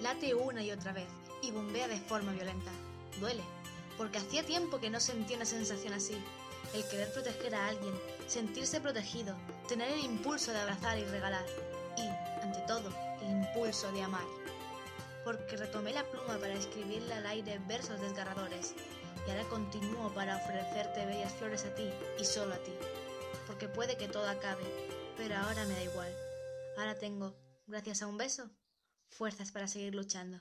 Late una y otra vez y bombea de forma violenta. Duele, porque hacía tiempo que no sentía una sensación así. El querer proteger a alguien, sentirse protegido, tener el impulso de abrazar y regalar. Y, ante todo, el impulso de amar. Porque retomé la pluma para escribirle al aire versos desgarradores y ahora continúo para ofrecerte bellas flores a ti y solo a ti. Porque puede que todo acabe, pero ahora me da igual. Ahora tengo, gracias a un beso, fuerzas para seguir luchando.